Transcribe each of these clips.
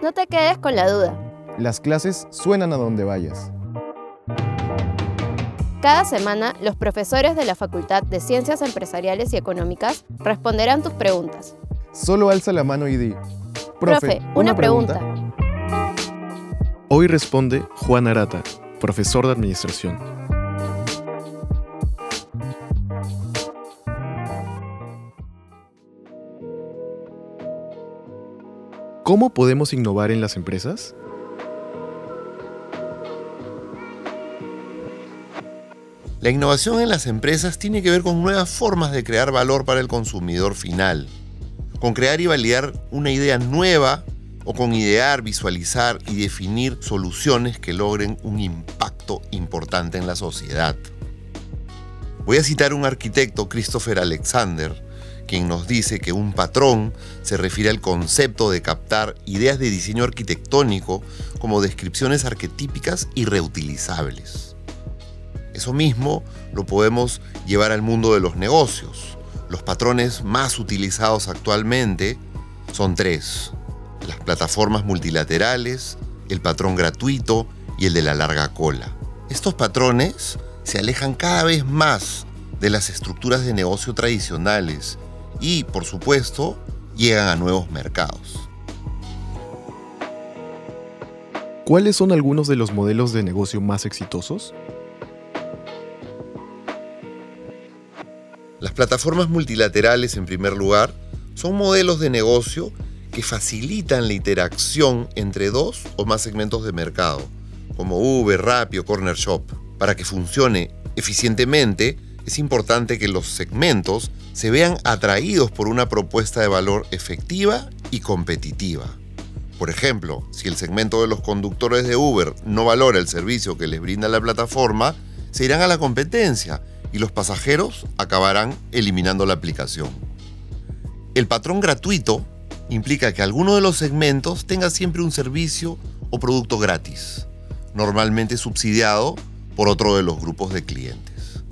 No te quedes con la duda. Las clases suenan a donde vayas. Cada semana, los profesores de la Facultad de Ciencias Empresariales y Económicas responderán tus preguntas. Solo alza la mano y di. Profe, una, pregunta. Hoy responde Juan Arata, profesor de Administración. ¿Cómo podemos innovar en las empresas? La innovación en las empresas tiene que ver con nuevas formas de crear valor para el consumidor final, con crear y validar una idea nueva o con idear, visualizar y definir soluciones que logren un impacto importante en la sociedad. Voy a citar un arquitecto, Christopher Alexander, quien nos dice que un patrón se refiere al concepto de captar ideas de diseño arquitectónico como descripciones arquetípicas y reutilizables. Eso mismo lo podemos llevar al mundo de los negocios. Los patrones más utilizados actualmente son tres. Las plataformas multilaterales, el patrón gratuito y el de la larga cola. Estos patrones se alejan cada vez más de las estructuras de negocio tradicionales y, por supuesto, llegan a nuevos mercados. ¿Cuáles son algunos de los modelos de negocio más exitosos? Las plataformas multilaterales, en primer lugar, son modelos de negocio que facilitan la interacción entre dos o más segmentos de mercado, como Uber, Rappi o Corner Shop. Para que funcione eficientemente, es importante que los segmentos se vean atraídos por una propuesta de valor efectiva y competitiva. Por ejemplo, si el segmento de los conductores de Uber no valora el servicio que les brinda la plataforma, se irán a la competencia y los pasajeros acabarán eliminando la aplicación. El patrón gratuito implica que alguno de los segmentos tenga siempre un servicio o producto gratis, normalmente subsidiado por otro de los grupos de clientes.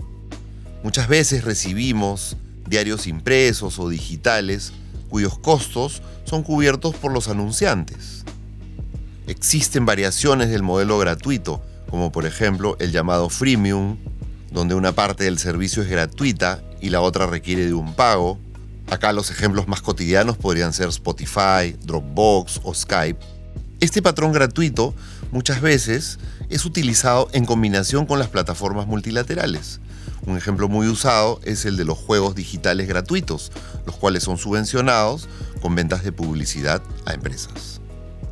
Muchas veces recibimos diarios impresos o digitales cuyos costos son cubiertos por los anunciantes. Existen variaciones del modelo gratuito, como por ejemplo el llamado freemium, donde una parte del servicio es gratuita y la otra requiere de un pago. Acá los ejemplos más cotidianos podrían ser Spotify, Dropbox o Skype. Este patrón gratuito muchas veces es utilizado en combinación con las plataformas multilaterales. Un ejemplo muy usado es el de los juegos digitales gratuitos, los cuales son subvencionados con ventas de publicidad a empresas.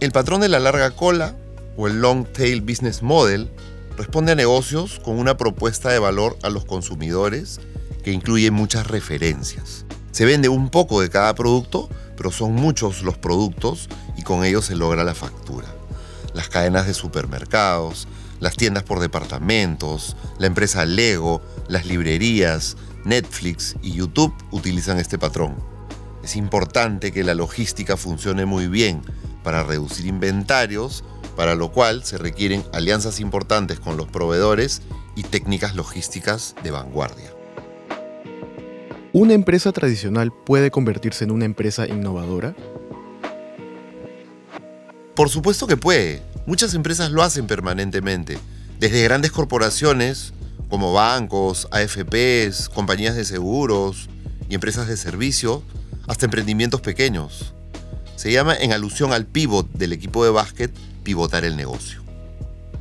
El patrón de la larga cola o el long tail business model responde a negocios con una propuesta de valor a los consumidores que incluye muchas referencias. Se vende un poco de cada producto, pero son muchos los productos y con ellos se logra la factura. Las cadenas de supermercados, las tiendas por departamentos, la empresa Lego, las librerías, Netflix y YouTube utilizan este patrón. Es importante que la logística funcione muy bien para reducir inventarios, para lo cual se requieren alianzas importantes con los proveedores y técnicas logísticas de vanguardia. ¿Una empresa tradicional puede convertirse en una empresa innovadora? Por supuesto que puede. Muchas empresas lo hacen permanentemente. Desde grandes corporaciones como bancos, AFPs, compañías de seguros y empresas de servicio, hasta emprendimientos pequeños. Se llama en alusión al pivot del equipo de básquet pivotar el negocio.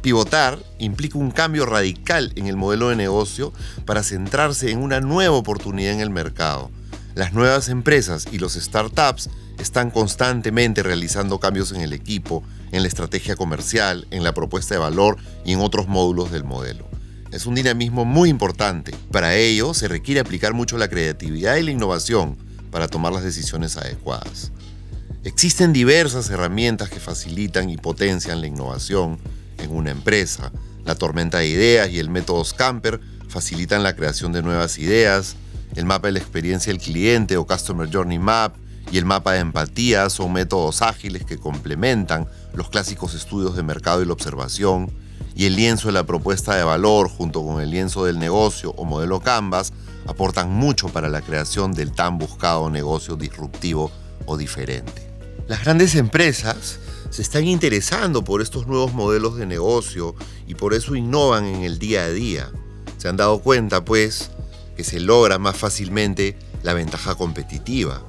Pivotar implica un cambio radical en el modelo de negocio para centrarse en una nueva oportunidad en el mercado. Las nuevas empresas y los startups están constantemente realizando cambios en el equipo, en la estrategia comercial, en la propuesta de valor y en otros módulos del modelo. Es un dinamismo muy importante. Para ello se requiere aplicar mucho la creatividad y la innovación para tomar las decisiones adecuadas. Existen diversas herramientas que facilitan y potencian la innovación en una empresa. La tormenta de ideas y el método Scamper facilitan la creación de nuevas ideas. El mapa de la experiencia del cliente o Customer Journey Map y el mapa de empatía son métodos ágiles que complementan los clásicos estudios de mercado y la observación y el lienzo de la propuesta de valor junto con el lienzo del negocio o modelo Canvas aportan mucho para la creación del tan buscado negocio disruptivo o diferente. Las grandes empresas se están interesando por estos nuevos modelos de negocio y por eso innovan en el día a día. Se han dado cuenta, pues, que se logra más fácilmente la ventaja competitiva.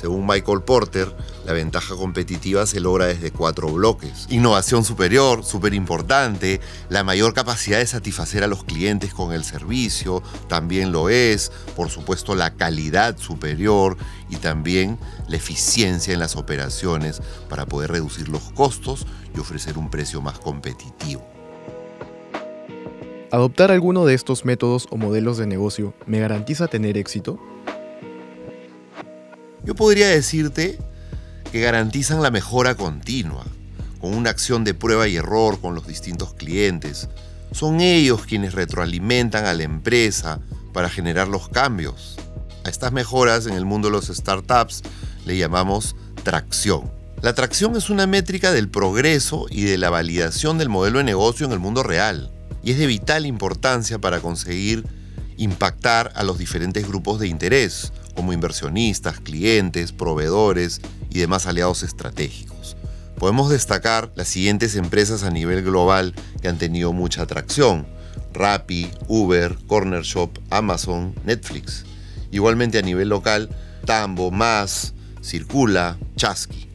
Según Michael Porter, la ventaja competitiva se logra desde cuatro bloques. Innovación superior, súper importante, la mayor capacidad de satisfacer a los clientes con el servicio, también lo es, por supuesto la calidad superior y también la eficiencia en las operaciones para poder reducir los costos y ofrecer un precio más competitivo. ¿Adoptar alguno de estos métodos o modelos de negocio me garantiza tener éxito? Yo podría decirte que garantizan la mejora continua, con una acción de prueba y error con los distintos clientes. Son ellos quienes retroalimentan a la empresa para generar los cambios. A estas mejoras en el mundo de los startups le llamamos tracción. La tracción es una métrica del progreso y de la validación del modelo de negocio en el mundo real y es de vital importancia para conseguir impactar a los diferentes grupos de interés, como inversionistas, clientes, proveedores y demás aliados estratégicos. Podemos destacar las siguientes empresas a nivel global que han tenido mucha atracción. Rappi, Uber, Corner Shop, Amazon, Netflix. Igualmente a nivel local, Tambo, Más, Circula, Chasqui.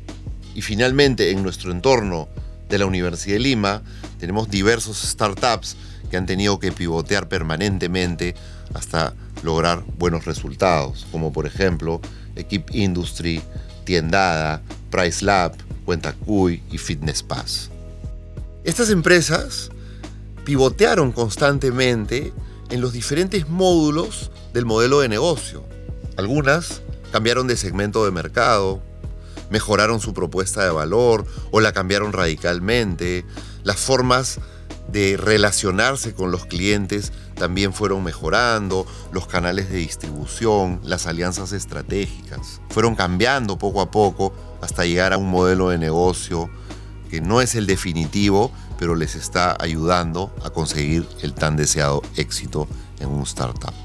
Y finalmente en nuestro entorno de la Universidad de Lima tenemos diversos startups que han tenido que pivotear permanentemente hasta lograr buenos resultados, como por ejemplo Equip Industry, Tiendada, Price Lab, Cuentacuy y Fitness Pass. Estas empresas pivotearon constantemente en los diferentes módulos del modelo de negocio. Algunas cambiaron de segmento de mercado, mejoraron su propuesta de valor o la cambiaron radicalmente. Las formas de relacionarse con los clientes también fueron mejorando, los canales de distribución, las alianzas estratégicas, fueron cambiando poco a poco hasta llegar a un modelo de negocio que no es el definitivo, pero les está ayudando a conseguir el tan deseado éxito en un startup.